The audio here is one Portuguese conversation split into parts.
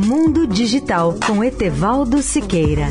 Mundo Digital com Etevaldo Siqueira.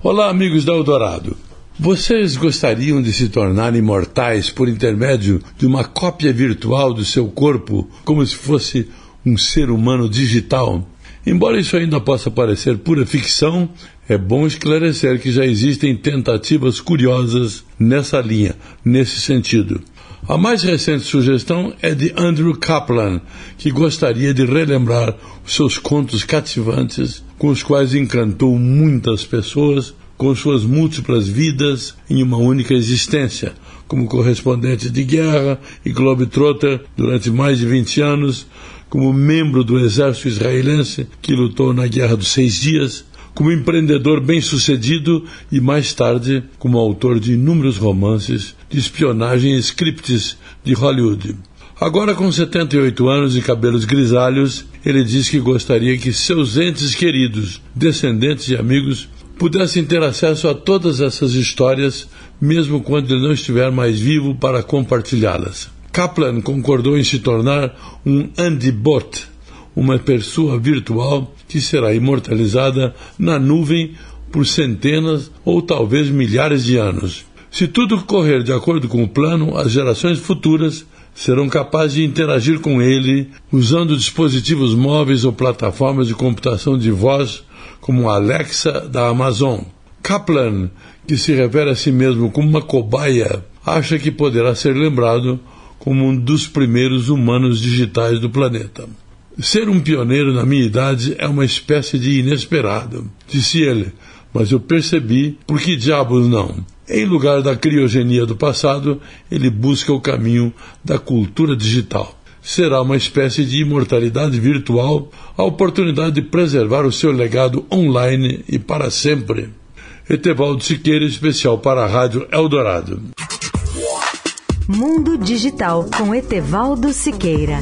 Olá, amigos da Eldorado. Vocês gostariam de se tornar imortais por intermédio de uma cópia virtual do seu corpo, como se fosse um ser humano digital? Embora isso ainda possa parecer pura ficção, é bom esclarecer que já existem tentativas curiosas nessa linha, nesse sentido. A mais recente sugestão é de Andrew Kaplan, que gostaria de relembrar os seus contos cativantes, com os quais encantou muitas pessoas com suas múltiplas vidas em uma única existência, como correspondente de guerra e globetrotter durante mais de 20 anos, como membro do exército israelense que lutou na Guerra dos Seis Dias, como empreendedor bem-sucedido e mais tarde como autor de inúmeros romances de espionagem e scripts de Hollywood. Agora, com 78 anos e cabelos grisalhos, ele diz que gostaria que seus entes queridos, descendentes e amigos pudessem ter acesso a todas essas histórias, mesmo quando ele não estiver mais vivo para compartilhá-las. Kaplan concordou em se tornar um Andibot, uma pessoa virtual que será imortalizada na nuvem por centenas ou talvez milhares de anos. Se tudo correr de acordo com o plano, as gerações futuras serão capazes de interagir com ele usando dispositivos móveis ou plataformas de computação de voz como Alexa da Amazon. Kaplan, que se refere a si mesmo como uma cobaia, acha que poderá ser lembrado como um dos primeiros humanos digitais do planeta. Ser um pioneiro na minha idade é uma espécie de inesperado, disse ele, mas eu percebi por que diabos não. Em lugar da criogenia do passado, ele busca o caminho da cultura digital será uma espécie de imortalidade virtual, a oportunidade de preservar o seu legado online e para sempre. Etevaldo Siqueira, especial para a Rádio Eldorado. Mundo Digital com Etevaldo Siqueira.